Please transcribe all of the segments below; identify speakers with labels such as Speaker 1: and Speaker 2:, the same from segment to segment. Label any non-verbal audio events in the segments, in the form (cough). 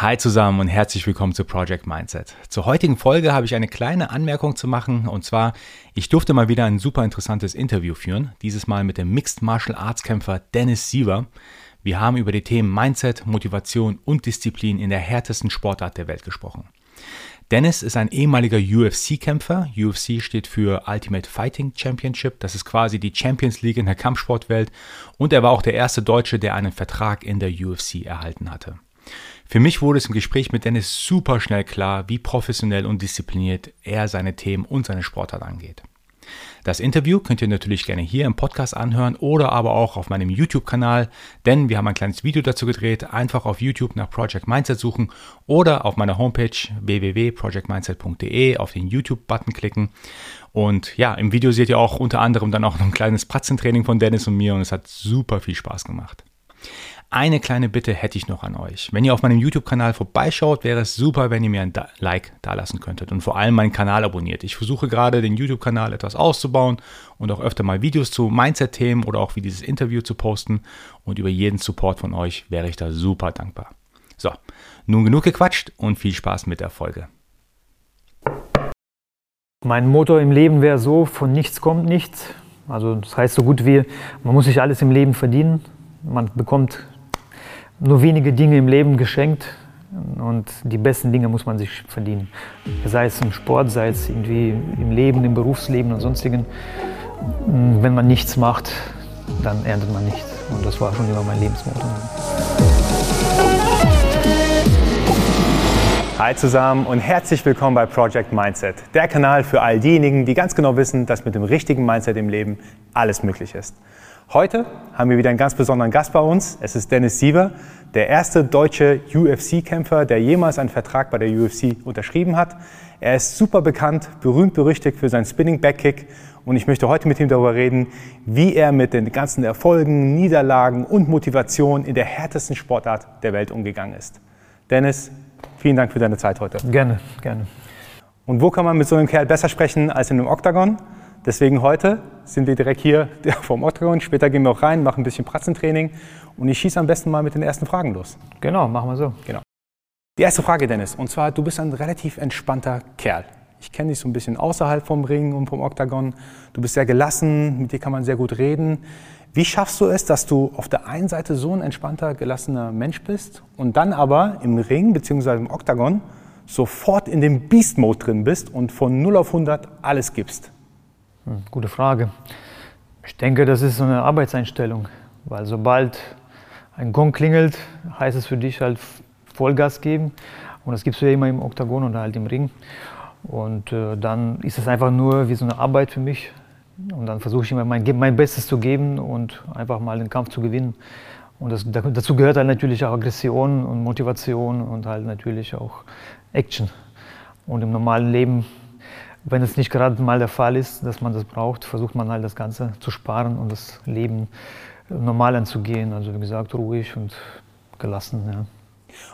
Speaker 1: Hi zusammen und herzlich willkommen zu Project Mindset. Zur heutigen Folge habe ich eine kleine Anmerkung zu machen und zwar, ich durfte mal wieder ein super interessantes Interview führen, dieses Mal mit dem Mixed Martial Arts Kämpfer Dennis Siever. Wir haben über die Themen Mindset, Motivation und Disziplin in der härtesten Sportart der Welt gesprochen. Dennis ist ein ehemaliger UFC-Kämpfer. UFC steht für Ultimate Fighting Championship. Das ist quasi die Champions League in der Kampfsportwelt. Und er war auch der erste Deutsche, der einen Vertrag in der UFC erhalten hatte. Für mich wurde es im Gespräch mit Dennis super schnell klar, wie professionell und diszipliniert er seine Themen und seine Sportart angeht. Das Interview könnt ihr natürlich gerne hier im Podcast anhören oder aber auch auf meinem YouTube-Kanal, denn wir haben ein kleines Video dazu gedreht. Einfach auf YouTube nach Project Mindset suchen oder auf meiner Homepage www.projectmindset.de auf den YouTube-Button klicken. Und ja, im Video seht ihr auch unter anderem dann auch ein kleines Pratzentraining von Dennis und mir und es hat super viel Spaß gemacht. Eine kleine Bitte hätte ich noch an euch. Wenn ihr auf meinem YouTube-Kanal vorbeischaut, wäre es super, wenn ihr mir ein Like dalassen könntet und vor allem meinen Kanal abonniert. Ich versuche gerade den YouTube-Kanal etwas auszubauen und auch öfter mal Videos zu Mindset-Themen oder auch wie dieses Interview zu posten. Und über jeden Support von euch wäre ich da super dankbar. So, nun genug gequatscht und viel Spaß mit der Folge.
Speaker 2: Mein Motto im Leben wäre so, von nichts kommt nichts. Also das heißt so gut wie, man muss sich alles im Leben verdienen. Man bekommt nur wenige Dinge im Leben geschenkt und die besten Dinge muss man sich verdienen. Sei es im Sport, sei es irgendwie im Leben, im Berufsleben und sonstigen. Wenn man nichts macht, dann erntet man nichts. Und das war schon immer mein Lebensmotto.
Speaker 1: Hi zusammen und herzlich willkommen bei Project Mindset, der Kanal für all diejenigen, die ganz genau wissen, dass mit dem richtigen Mindset im Leben alles möglich ist. Heute haben wir wieder einen ganz besonderen Gast bei uns. Es ist Dennis Siever, der erste deutsche UFC-Kämpfer, der jemals einen Vertrag bei der UFC unterschrieben hat. Er ist super bekannt, berühmt berüchtigt für seinen Spinning Backkick und ich möchte heute mit ihm darüber reden, wie er mit den ganzen Erfolgen, Niederlagen und Motivation in der härtesten Sportart der Welt umgegangen ist. Dennis, vielen Dank für deine Zeit heute.
Speaker 2: Gerne, gerne.
Speaker 1: Und wo kann man mit so einem Kerl besser sprechen als in einem Oktagon? Deswegen heute sind wir direkt hier (laughs) vom Octagon. Später gehen wir auch rein, machen ein bisschen Pratzentraining und ich schieße am besten mal mit den ersten Fragen los.
Speaker 2: Genau, machen wir so.
Speaker 1: Genau. Die erste Frage, Dennis, und zwar, du bist ein relativ entspannter Kerl. Ich kenne dich so ein bisschen außerhalb vom Ring und vom Oktagon. Du bist sehr gelassen, mit dir kann man sehr gut reden. Wie schaffst du es, dass du auf der einen Seite so ein entspannter, gelassener Mensch bist und dann aber im Ring bzw. im Oktagon sofort in dem Beast-Mode drin bist und von 0 auf 100 alles gibst?
Speaker 2: Hm, gute Frage. Ich denke, das ist so eine Arbeitseinstellung, weil sobald ein Gong klingelt, heißt es für dich halt Vollgas geben und das gibst du ja immer im Oktagon oder halt im Ring. Und äh, dann ist es einfach nur wie so eine Arbeit für mich. Und dann versuche ich immer mein, mein Bestes zu geben und einfach mal den Kampf zu gewinnen. Und das, dazu gehört halt natürlich auch Aggression und Motivation und halt natürlich auch Action. Und im normalen Leben wenn es nicht gerade mal der Fall ist, dass man das braucht, versucht man halt das Ganze zu sparen und das Leben normal anzugehen. Also wie gesagt, ruhig und gelassen. Ja.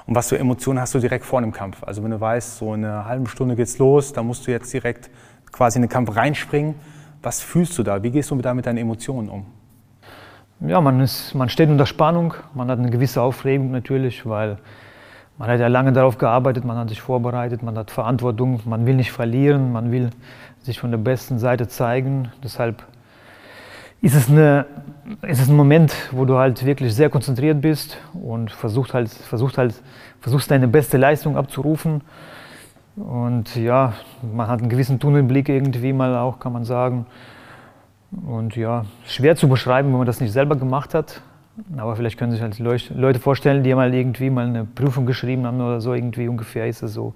Speaker 1: Und was für Emotionen hast du direkt vor dem Kampf? Also wenn du weißt, so in einer halben Stunde geht's los, da musst du jetzt direkt quasi in den Kampf reinspringen. Was fühlst du da? Wie gehst du da mit deinen Emotionen um?
Speaker 2: Ja, man, ist, man steht unter Spannung, man hat eine gewisse Aufregung natürlich, weil man hat ja lange darauf gearbeitet, man hat sich vorbereitet, man hat Verantwortung, man will nicht verlieren, man will sich von der besten Seite zeigen. Deshalb ist es, eine, ist es ein Moment, wo du halt wirklich sehr konzentriert bist und versucht halt, versucht halt, versuchst deine beste Leistung abzurufen. Und ja, man hat einen gewissen Tunnelblick irgendwie mal auch, kann man sagen. Und ja, schwer zu beschreiben, wenn man das nicht selber gemacht hat. Aber vielleicht können sich halt Leute vorstellen, die mal irgendwie mal eine Prüfung geschrieben haben oder so, irgendwie ungefähr ist es so.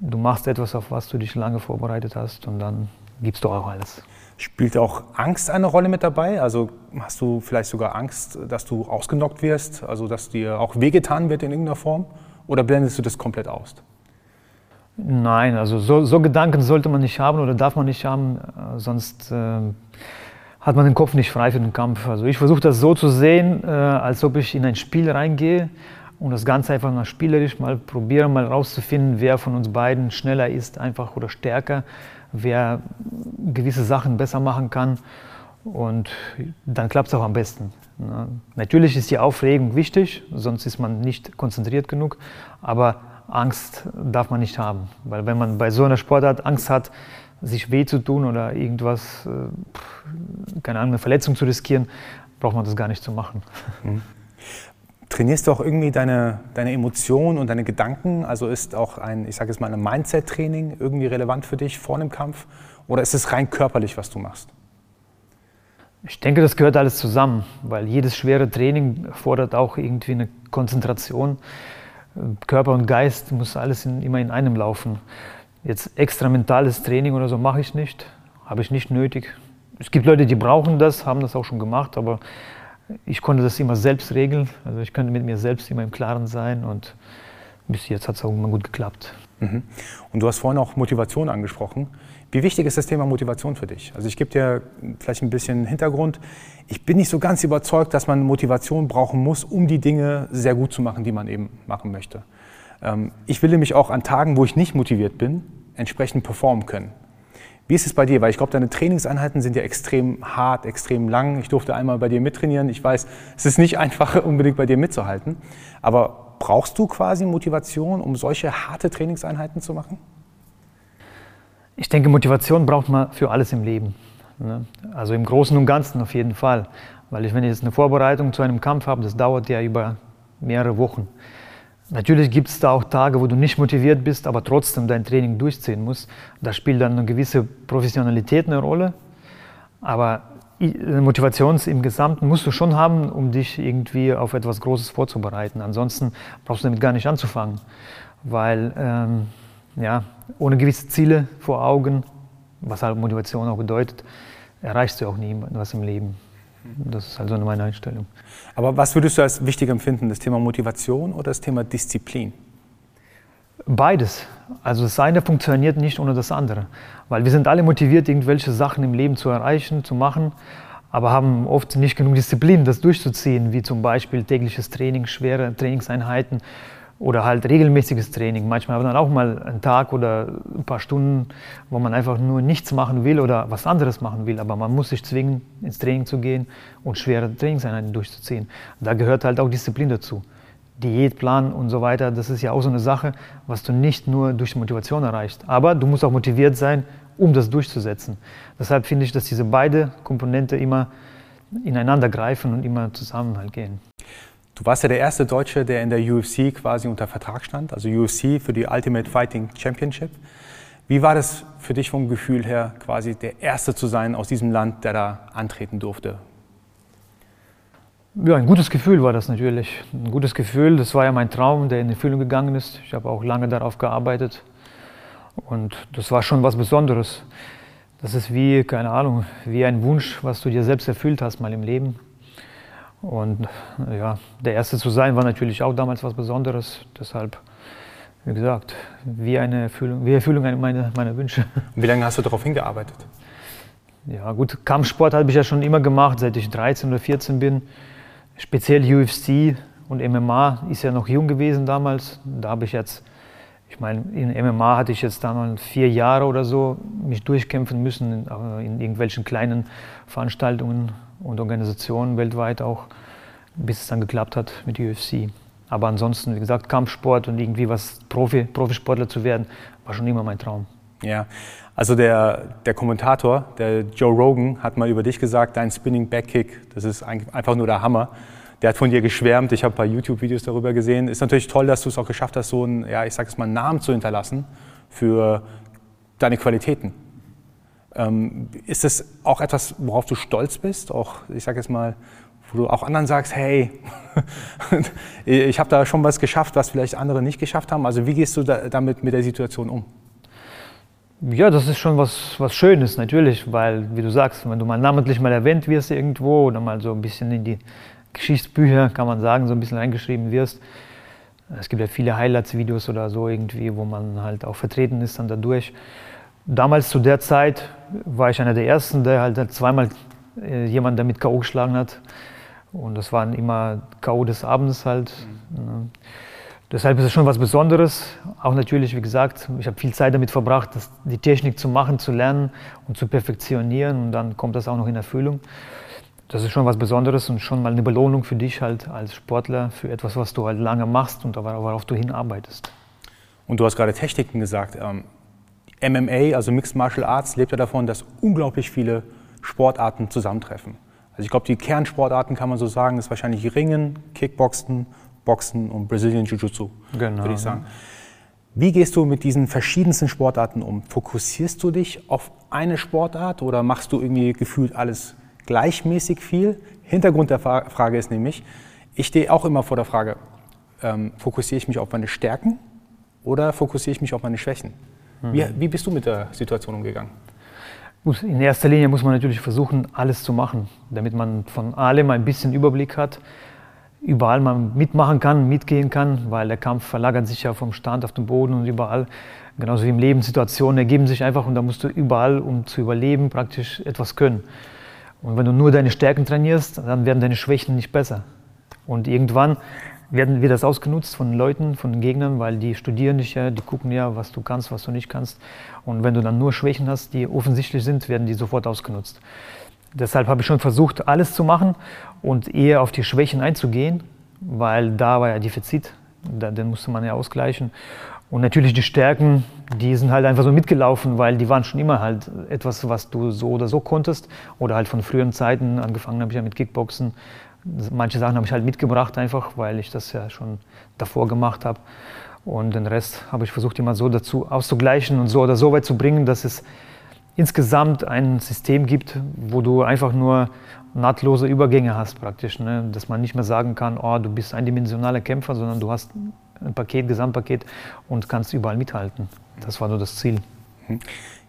Speaker 2: Du machst etwas, auf was du dich lange vorbereitet hast und dann gibst du auch alles.
Speaker 1: Spielt auch Angst eine Rolle mit dabei? Also hast du vielleicht sogar Angst, dass du ausgenockt wirst, also dass dir auch wehgetan wird in irgendeiner Form? Oder blendest du das komplett aus?
Speaker 2: Nein, also so, so Gedanken sollte man nicht haben oder darf man nicht haben, äh, sonst äh, hat man den Kopf nicht frei für den Kampf. Also ich versuche das so zu sehen, äh, als ob ich in ein Spiel reingehe und das Ganze einfach mal spielerisch mal probiere, mal rauszufinden, wer von uns beiden schneller ist, einfach oder stärker, wer gewisse Sachen besser machen kann. Und dann klappt es auch am besten. Ne? Natürlich ist die Aufregung wichtig, sonst ist man nicht konzentriert genug. Aber Angst darf man nicht haben. Weil wenn man bei so einer Sportart Angst hat, sich weh zu tun oder irgendwas, äh, keine Ahnung, eine Verletzung zu riskieren, braucht man das gar nicht zu machen. Mhm.
Speaker 1: Trainierst du auch irgendwie deine, deine Emotionen und deine Gedanken? Also ist auch ein, ich sage jetzt mal, ein Mindset-Training irgendwie relevant für dich vor einem Kampf? Oder ist es rein körperlich, was du machst?
Speaker 2: Ich denke, das gehört alles zusammen, weil jedes schwere Training fordert auch irgendwie eine Konzentration. Körper und Geist muss alles in, immer in einem laufen. Jetzt extra mentales Training oder so mache ich nicht, habe ich nicht nötig. Es gibt Leute, die brauchen das, haben das auch schon gemacht, aber ich konnte das immer selbst regeln. Also ich konnte mit mir selbst immer im Klaren sein und bis jetzt hat es auch immer gut geklappt.
Speaker 1: Mhm. Und du hast vorhin auch Motivation angesprochen. Wie wichtig ist das Thema Motivation für dich? Also ich gebe dir vielleicht ein bisschen Hintergrund. Ich bin nicht so ganz überzeugt, dass man Motivation brauchen muss, um die Dinge sehr gut zu machen, die man eben machen möchte. Ähm, ich will nämlich auch an Tagen, wo ich nicht motiviert bin, entsprechend performen können. Wie ist es bei dir? Weil ich glaube, deine Trainingseinheiten sind ja extrem hart, extrem lang. Ich durfte einmal bei dir mittrainieren. Ich weiß, es ist nicht (laughs) einfach, unbedingt bei dir mitzuhalten. Aber brauchst du quasi Motivation, um solche harte Trainingseinheiten zu machen?
Speaker 2: Ich denke, Motivation braucht man für alles im Leben. Ne? Also im Großen und Ganzen auf jeden Fall. Weil ich, wenn ich jetzt eine Vorbereitung zu einem Kampf habe, das dauert ja über mehrere Wochen. Natürlich gibt es da auch Tage, wo du nicht motiviert bist, aber trotzdem dein Training durchziehen musst. Da spielt dann eine gewisse Professionalität eine Rolle. Aber Motivation im Gesamten musst du schon haben, um dich irgendwie auf etwas Großes vorzubereiten. Ansonsten brauchst du damit gar nicht anzufangen. Weil ähm, ja, ohne gewisse Ziele vor Augen, was halt Motivation auch bedeutet, erreichst du auch nie was im Leben. Das ist also meine Einstellung.
Speaker 1: Aber was würdest du als wichtig empfinden, das Thema Motivation oder das Thema Disziplin?
Speaker 2: Beides. Also das eine funktioniert nicht ohne das andere. Weil wir sind alle motiviert, irgendwelche Sachen im Leben zu erreichen, zu machen, aber haben oft nicht genug Disziplin, das durchzuziehen, wie zum Beispiel tägliches Training, schwere Trainingseinheiten oder halt regelmäßiges Training. Manchmal hat man auch mal einen Tag oder ein paar Stunden, wo man einfach nur nichts machen will oder was anderes machen will, aber man muss sich zwingen, ins Training zu gehen und schwere Trainingseinheiten durchzuziehen. Da gehört halt auch Disziplin dazu. Diätplan und so weiter, das ist ja auch so eine Sache, was du nicht nur durch Motivation erreichst. Aber du musst auch motiviert sein, um das durchzusetzen. Deshalb finde ich, dass diese beiden Komponente immer ineinander greifen und immer zusammen halt gehen.
Speaker 1: Du warst ja der erste Deutsche, der in der UFC quasi unter Vertrag stand, also UFC für die Ultimate Fighting Championship. Wie war das für dich vom Gefühl her, quasi der Erste zu sein aus diesem Land, der da antreten durfte?
Speaker 2: Ja, ein gutes Gefühl war das natürlich. Ein gutes Gefühl, das war ja mein Traum, der in Erfüllung gegangen ist. Ich habe auch lange darauf gearbeitet und das war schon was Besonderes. Das ist wie, keine Ahnung, wie ein Wunsch, was du dir selbst erfüllt hast mal im Leben. Und ja, der Erste zu sein war natürlich auch damals was Besonderes. Deshalb, wie gesagt, wie eine Erfüllung, wie Erfüllung meiner, meiner Wünsche.
Speaker 1: Und (laughs) wie lange hast du darauf hingearbeitet?
Speaker 2: Ja, gut, Kampfsport habe ich ja schon immer gemacht, seit ich 13 oder 14 bin. Speziell UFC und MMA ist ja noch jung gewesen damals. Da habe ich jetzt, ich meine, in MMA hatte ich jetzt damals vier Jahre oder so mich durchkämpfen müssen in, irgendwelchen kleinen Veranstaltungen und Organisationen weltweit auch, bis es dann geklappt hat mit UFC. Aber ansonsten, wie gesagt, Kampfsport und irgendwie was Profi, Profisportler zu werden, war schon immer mein Traum.
Speaker 1: Ja, also der, der Kommentator, der Joe Rogan, hat mal über dich gesagt, dein Spinning Backkick, das ist einfach nur der Hammer. Der hat von dir geschwärmt, ich habe ein paar YouTube-Videos darüber gesehen. Ist natürlich toll, dass du es auch geschafft hast, so einen, ja, ich sage es mal, Namen zu hinterlassen für deine Qualitäten. Ähm, ist das auch etwas, worauf du stolz bist? Auch, ich sage jetzt mal, wo du auch anderen sagst, hey, (laughs) ich habe da schon was geschafft, was vielleicht andere nicht geschafft haben. Also wie gehst du da, damit mit der Situation um?
Speaker 2: Ja, das ist schon was, was Schönes natürlich, weil, wie du sagst, wenn du mal namentlich mal erwähnt wirst irgendwo oder mal so ein bisschen in die Geschichtsbücher, kann man sagen, so ein bisschen reingeschrieben wirst. Es gibt ja viele Highlights-Videos oder so irgendwie, wo man halt auch vertreten ist dann dadurch. Damals zu der Zeit war ich einer der Ersten, der halt zweimal äh, jemanden damit K.O. geschlagen hat. Und das waren immer K.O. des Abends halt. Mhm. Deshalb ist es schon was Besonderes. Auch natürlich, wie gesagt, ich habe viel Zeit damit verbracht, das, die Technik zu machen, zu lernen und zu perfektionieren. Und dann kommt das auch noch in Erfüllung. Das ist schon was Besonderes und schon mal eine Belohnung für dich halt als Sportler für etwas, was du halt lange machst und worauf du hinarbeitest.
Speaker 1: Und du hast gerade Techniken gesagt. Ähm, MMA, also Mixed Martial Arts, lebt ja davon, dass unglaublich viele Sportarten zusammentreffen. Also ich glaube, die Kernsportarten kann man so sagen, ist wahrscheinlich Ringen, Kickboxen, Boxen und Brazilian Jiu-Jitsu, genau. würde ich sagen. Wie gehst du mit diesen verschiedensten Sportarten um? Fokussierst du dich auf eine Sportart oder machst du irgendwie gefühlt alles gleichmäßig viel? Hintergrund der Frage ist nämlich, ich stehe auch immer vor der Frage, ähm, fokussiere ich mich auf meine Stärken oder fokussiere ich mich auf meine Schwächen? Mhm. Wie, wie bist du mit der Situation umgegangen?
Speaker 2: In erster Linie muss man natürlich versuchen, alles zu machen, damit man von allem ein bisschen Überblick hat überall mal mitmachen kann, mitgehen kann, weil der Kampf verlagert sich ja vom Stand auf den Boden und überall. Genauso wie im Leben Situationen ergeben sich einfach und da musst du überall, um zu überleben, praktisch etwas können. Und wenn du nur deine Stärken trainierst, dann werden deine Schwächen nicht besser. Und irgendwann werden wir das ausgenutzt von den Leuten, von den Gegnern, weil die studieren dich ja, die gucken ja, was du kannst, was du nicht kannst. Und wenn du dann nur Schwächen hast, die offensichtlich sind, werden die sofort ausgenutzt. Deshalb habe ich schon versucht, alles zu machen und eher auf die Schwächen einzugehen, weil da war ja Defizit, den musste man ja ausgleichen. Und natürlich die Stärken, die sind halt einfach so mitgelaufen, weil die waren schon immer halt etwas, was du so oder so konntest. Oder halt von früheren Zeiten, angefangen habe ich ja mit Kickboxen. Manche Sachen habe ich halt mitgebracht einfach, weil ich das ja schon davor gemacht habe. Und den Rest habe ich versucht immer so dazu auszugleichen und so oder so weit zu bringen, dass es insgesamt ein System gibt, wo du einfach nur nahtlose Übergänge hast praktisch, ne? dass man nicht mehr sagen kann, oh, du bist eindimensionaler Kämpfer, sondern du hast ein Paket, Gesamtpaket und kannst überall mithalten. Das war nur das Ziel.
Speaker 1: Mhm.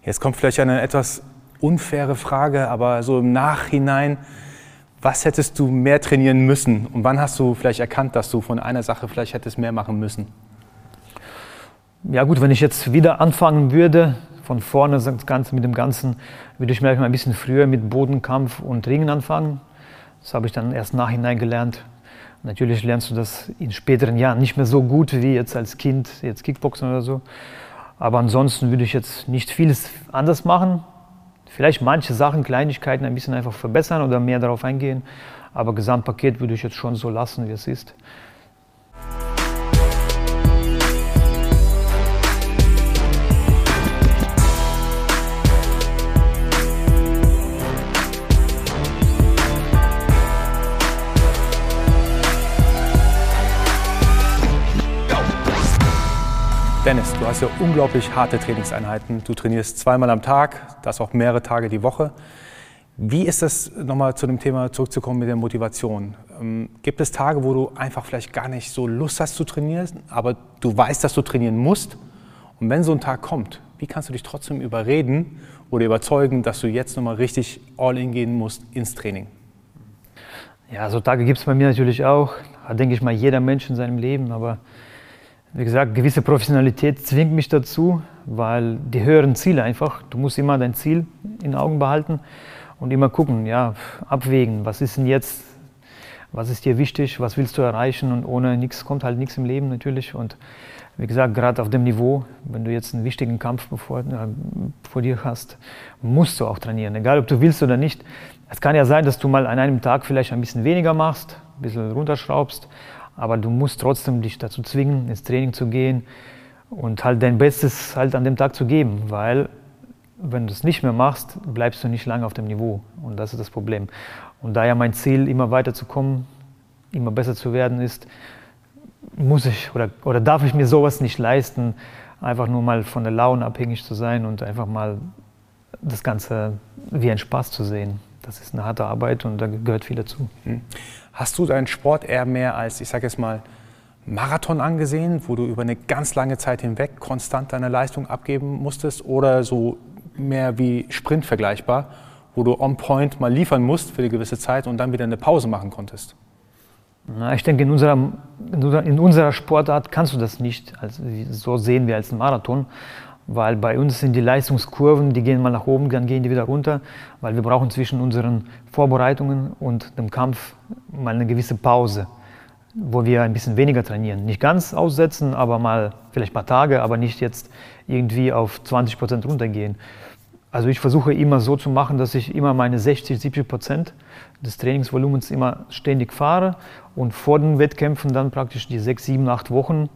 Speaker 1: Jetzt kommt vielleicht eine etwas unfaire Frage, aber so im Nachhinein, was hättest du mehr trainieren müssen und wann hast du vielleicht erkannt, dass du von einer Sache vielleicht hättest mehr machen müssen?
Speaker 2: Ja gut, wenn ich jetzt wieder anfangen würde, von vorne das Ganze mit dem Ganzen würde ich vielleicht mal ein bisschen früher mit Bodenkampf und Ringen anfangen. Das habe ich dann erst nachhinein gelernt. Natürlich lernst du das in späteren Jahren nicht mehr so gut wie jetzt als Kind, jetzt Kickboxen oder so. Aber ansonsten würde ich jetzt nicht vieles anders machen. Vielleicht manche Sachen, Kleinigkeiten ein bisschen einfach verbessern oder mehr darauf eingehen. Aber Gesamtpaket würde ich jetzt schon so lassen, wie es ist.
Speaker 1: Hast ja unglaublich harte Trainingseinheiten. Du trainierst zweimal am Tag, das auch mehrere Tage die Woche. Wie ist das, nochmal zu dem Thema zurückzukommen mit der Motivation? Ähm, gibt es Tage, wo du einfach vielleicht gar nicht so Lust hast zu trainieren, aber du weißt, dass du trainieren musst? Und wenn so ein Tag kommt, wie kannst du dich trotzdem überreden oder überzeugen, dass du jetzt nochmal richtig all in gehen musst ins Training?
Speaker 2: Ja, so Tage gibt es bei mir natürlich auch. Da denke ich mal jeder Mensch in seinem Leben, aber wie gesagt, gewisse Professionalität zwingt mich dazu, weil die höheren Ziele einfach, du musst immer dein Ziel in Augen behalten und immer gucken, ja, abwägen, was ist denn jetzt, was ist dir wichtig, was willst du erreichen und ohne nichts kommt halt nichts im Leben natürlich und wie gesagt, gerade auf dem Niveau, wenn du jetzt einen wichtigen Kampf bevor, äh, vor dir hast, musst du auch trainieren, egal ob du willst oder nicht. Es kann ja sein, dass du mal an einem Tag vielleicht ein bisschen weniger machst, ein bisschen runterschraubst, aber du musst trotzdem dich dazu zwingen, ins Training zu gehen und halt dein Bestes halt an dem Tag zu geben, weil wenn du es nicht mehr machst, bleibst du nicht lange auf dem Niveau und das ist das Problem. Und da ja mein Ziel, immer weiter zu kommen, immer besser zu werden ist, muss ich oder, oder darf ich mir sowas nicht leisten, einfach nur mal von der Laune abhängig zu sein und einfach mal das Ganze wie ein Spaß zu sehen. Das ist eine harte Arbeit und da gehört viel dazu.
Speaker 1: Hast du deinen Sport eher mehr als, ich sage jetzt mal, Marathon angesehen, wo du über eine ganz lange Zeit hinweg konstant deine Leistung abgeben musstest oder so mehr wie Sprint vergleichbar, wo du on point mal liefern musst für eine gewisse Zeit und dann wieder eine Pause machen konntest?
Speaker 2: Na, ich denke, in unserer, in unserer Sportart kannst du das nicht also so sehen wie als Marathon weil bei uns sind die Leistungskurven, die gehen mal nach oben, dann gehen die wieder runter, weil wir brauchen zwischen unseren Vorbereitungen und dem Kampf mal eine gewisse Pause. wo wir ein bisschen weniger trainieren. Nicht ganz aussetzen, aber mal vielleicht ein paar Tage, aber nicht jetzt irgendwie auf 20 Prozent runtergehen. Also ich versuche immer so zu machen, dass ich immer meine 60, 70 Prozent des Trainingsvolumens immer ständig fahre und vor den Wettkämpfen dann praktisch die sechs, sieben, acht Wochen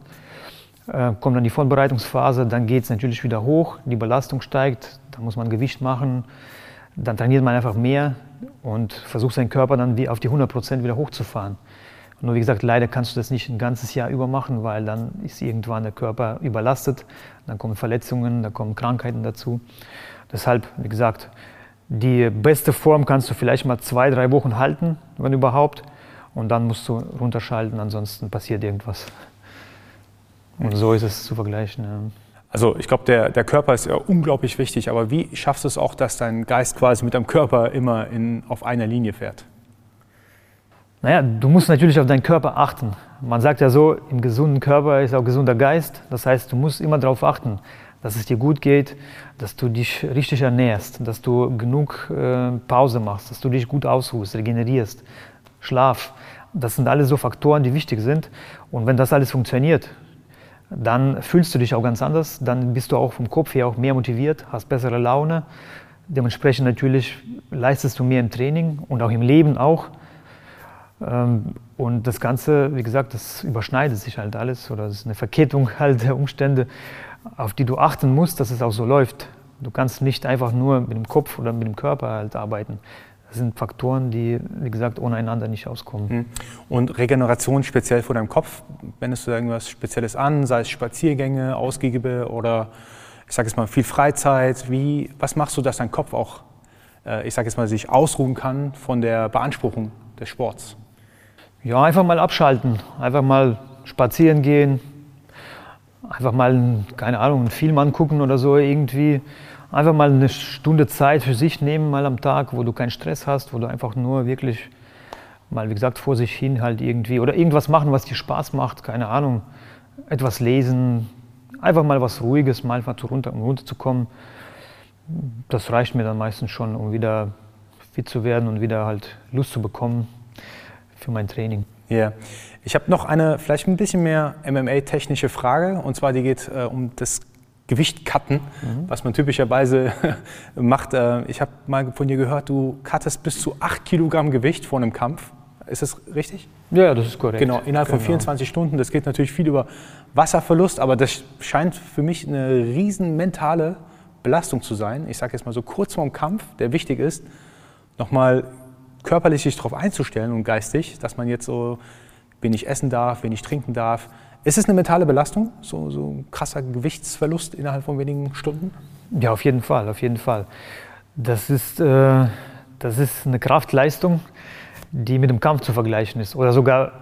Speaker 2: kommt dann die Vorbereitungsphase, dann geht es natürlich wieder hoch, die Belastung steigt, dann muss man Gewicht machen, dann trainiert man einfach mehr und versucht seinen Körper dann wie auf die 100 Prozent wieder hochzufahren. Nur wie gesagt, leider kannst du das nicht ein ganzes Jahr über machen, weil dann ist irgendwann der Körper überlastet, dann kommen Verletzungen, da kommen Krankheiten dazu. Deshalb, wie gesagt, die beste Form kannst du vielleicht mal zwei, drei Wochen halten, wenn überhaupt. Und dann musst du runterschalten, ansonsten passiert irgendwas. Und so ist es zu vergleichen. Ja.
Speaker 1: Also ich glaube, der, der Körper ist ja unglaublich wichtig, aber wie schaffst du es auch, dass dein Geist quasi mit deinem Körper immer in, auf einer Linie fährt?
Speaker 2: Naja, du musst natürlich auf deinen Körper achten. Man sagt ja so, im gesunden Körper ist auch gesunder Geist. Das heißt, du musst immer darauf achten, dass es dir gut geht, dass du dich richtig ernährst, dass du genug äh, Pause machst, dass du dich gut ausruhst, regenerierst, Schlaf. Das sind alles so Faktoren, die wichtig sind. Und wenn das alles funktioniert, dann fühlst du dich auch ganz anders, dann bist du auch vom Kopf her auch mehr motiviert, hast bessere Laune. Dementsprechend natürlich leistest du mehr im Training und auch im Leben auch. Ähm, und das Ganze, wie gesagt, das überschneidet sich halt alles oder das ist eine Verkettung (laughs) halt der Umstände auf die du achten musst, dass es auch so läuft. Du kannst nicht einfach nur mit dem Kopf oder mit dem Körper halt arbeiten. Das sind Faktoren, die, wie gesagt, ohne einander nicht auskommen. Hm.
Speaker 1: Und Regeneration speziell vor deinem Kopf, wendest du da irgendwas Spezielles an, sei es Spaziergänge, Ausgiebige oder ich sage jetzt mal viel Freizeit? Wie, was machst du, dass dein Kopf auch, äh, ich sage jetzt mal, sich ausruhen kann von der Beanspruchung des Sports?
Speaker 2: Ja, einfach mal abschalten, einfach mal spazieren gehen, einfach mal, keine Ahnung, einen Film angucken oder so irgendwie. Einfach mal eine Stunde Zeit für sich nehmen, mal am Tag, wo du keinen Stress hast, wo du einfach nur wirklich mal, wie gesagt, vor sich hin halt irgendwie oder irgendwas machen, was dir Spaß macht, keine Ahnung, etwas lesen, einfach mal was Ruhiges, mal einfach runter, um runterzukommen. Das reicht mir dann meistens schon, um wieder fit zu werden und wieder halt Lust zu bekommen für mein Training.
Speaker 1: Ja. Yeah. Ich habe noch eine vielleicht ein bisschen mehr MMA-technische Frage und zwar die geht äh, um das Gewicht cutten, mhm. was man typischerweise (laughs) macht. Äh, ich habe mal von dir gehört, du cuttest bis zu 8 Kilogramm Gewicht vor einem Kampf. Ist das richtig?
Speaker 2: Ja, das ist korrekt.
Speaker 1: Genau, innerhalb genau. von 24 Stunden. Das geht natürlich viel über Wasserverlust, aber das scheint für mich eine riesen mentale Belastung zu sein. Ich sage jetzt mal so kurz vorm Kampf, der wichtig ist, nochmal körperlich sich darauf einzustellen und geistig, dass man jetzt so wen ich essen darf, wen ich trinken darf. Ist es eine mentale Belastung, so, so ein krasser Gewichtsverlust innerhalb von wenigen Stunden?
Speaker 2: Ja, auf jeden Fall, auf jeden Fall. Das ist, äh, das ist eine Kraftleistung, die mit dem Kampf zu vergleichen ist oder sogar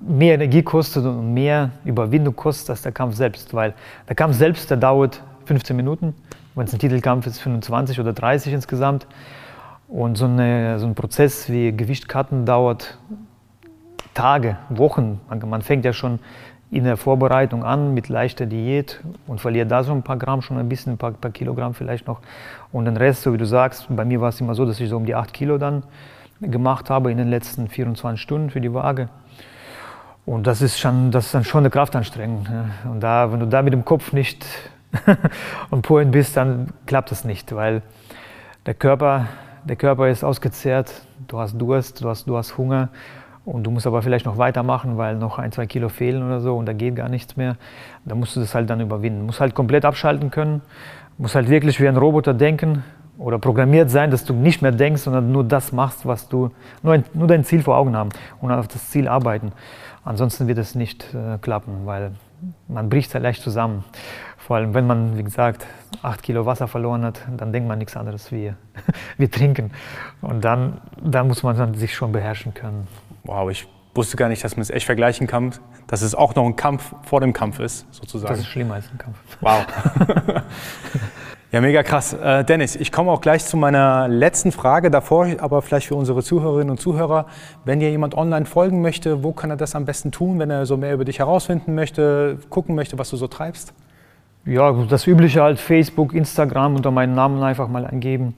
Speaker 2: mehr Energie kostet und mehr Überwindung kostet als der Kampf selbst, weil der Kampf selbst, der dauert 15 Minuten, wenn es ein Titelkampf ist, 25 oder 30 insgesamt. Und so, eine, so ein Prozess wie Gewichtkarten dauert Tage, Wochen. Man, man fängt ja schon in der Vorbereitung an mit leichter Diät und verliert da so ein paar Gramm, schon ein bisschen, ein paar, paar, Kilogramm vielleicht noch. Und den Rest, so wie du sagst, bei mir war es immer so, dass ich so um die 8 Kilo dann gemacht habe in den letzten 24 Stunden für die Waage. Und das ist, schon, das ist dann schon eine Kraftanstrengung. Und da, wenn du da mit dem Kopf nicht (laughs) on point bist, dann klappt das nicht, weil der Körper, der Körper ist ausgezehrt, du hast Durst, du hast, du hast Hunger und du musst aber vielleicht noch weitermachen, weil noch ein, zwei Kilo fehlen oder so und da geht gar nichts mehr. Da musst du das halt dann überwinden. Du musst halt komplett abschalten können, musst halt wirklich wie ein Roboter denken oder programmiert sein, dass du nicht mehr denkst, sondern nur das machst, was du, nur, ein, nur dein Ziel vor Augen haben und auf das Ziel arbeiten. Ansonsten wird es nicht äh, klappen, weil man bricht sehr leicht zusammen. Vor allem, wenn man, wie gesagt, acht Kilo Wasser verloren hat, dann denkt man nichts anderes wie (laughs) wir trinken. Und dann, dann muss man dann sich schon beherrschen können
Speaker 1: wow, ich wusste gar nicht, dass man es echt vergleichen kann, dass es auch noch ein Kampf vor dem Kampf ist, sozusagen.
Speaker 2: Das ist schlimmer als ein Kampf.
Speaker 1: Wow. (laughs) ja, mega krass. Äh, Dennis, ich komme auch gleich zu meiner letzten Frage davor, aber vielleicht für unsere Zuhörerinnen und Zuhörer. Wenn dir jemand online folgen möchte, wo kann er das am besten tun, wenn er so mehr über dich herausfinden möchte, gucken möchte, was du so treibst?
Speaker 2: Ja, das Übliche halt Facebook, Instagram unter meinen Namen einfach mal eingeben.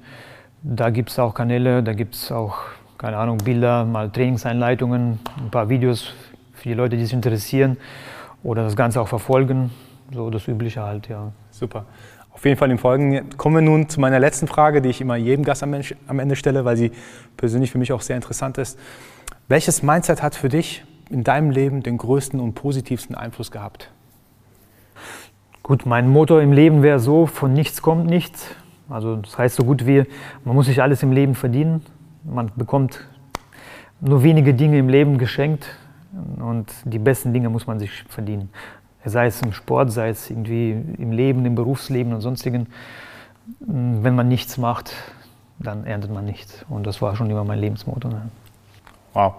Speaker 2: Da gibt es auch Kanäle, da gibt es auch keine Ahnung, Bilder, mal Trainingseinleitungen, ein paar Videos für die Leute, die sich interessieren oder das Ganze auch verfolgen. So das Übliche halt, ja.
Speaker 1: Super. Auf jeden Fall im Folgen kommen wir nun zu meiner letzten Frage, die ich immer jedem Gast am Ende stelle, weil sie persönlich für mich auch sehr interessant ist. Welches Mindset hat für dich in deinem Leben den größten und positivsten Einfluss gehabt?
Speaker 2: Gut, mein Motto im Leben wäre so, von nichts kommt nichts. Also das heißt so gut wie, man muss sich alles im Leben verdienen. Man bekommt nur wenige Dinge im Leben geschenkt und die besten Dinge muss man sich verdienen. Sei es im Sport, sei es irgendwie im Leben, im Berufsleben und sonstigen. Wenn man nichts macht, dann erntet man nichts. Und das war schon immer mein Lebensmotto. Ne?
Speaker 1: Wow.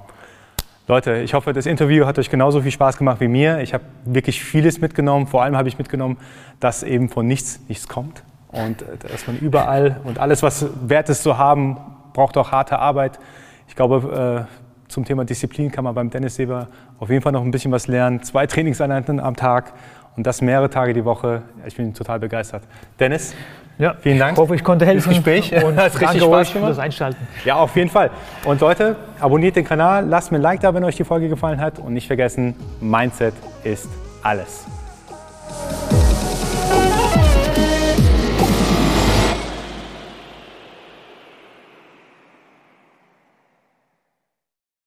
Speaker 1: Leute, ich hoffe, das Interview hat euch genauso viel Spaß gemacht wie mir. Ich habe wirklich vieles mitgenommen. Vor allem habe ich mitgenommen, dass eben von nichts nichts kommt und äh, dass man überall und alles, was wert ist zu haben, braucht auch harte Arbeit. Ich glaube, äh, zum Thema Disziplin kann man beim Dennis Seber auf jeden Fall noch ein bisschen was lernen. Zwei Trainingseinheiten am Tag und das mehrere Tage die Woche. Ich bin total begeistert. Dennis, ja, vielen Dank. Ich
Speaker 2: hoffe, ich konnte helfen.
Speaker 1: Das Gespräch
Speaker 2: und (laughs) hat richtig Spaß gemacht. das Einschalten.
Speaker 1: Ja, auf jeden Fall. Und Leute, abonniert den Kanal, lasst mir ein Like da, wenn euch die Folge gefallen hat und nicht vergessen, Mindset ist alles.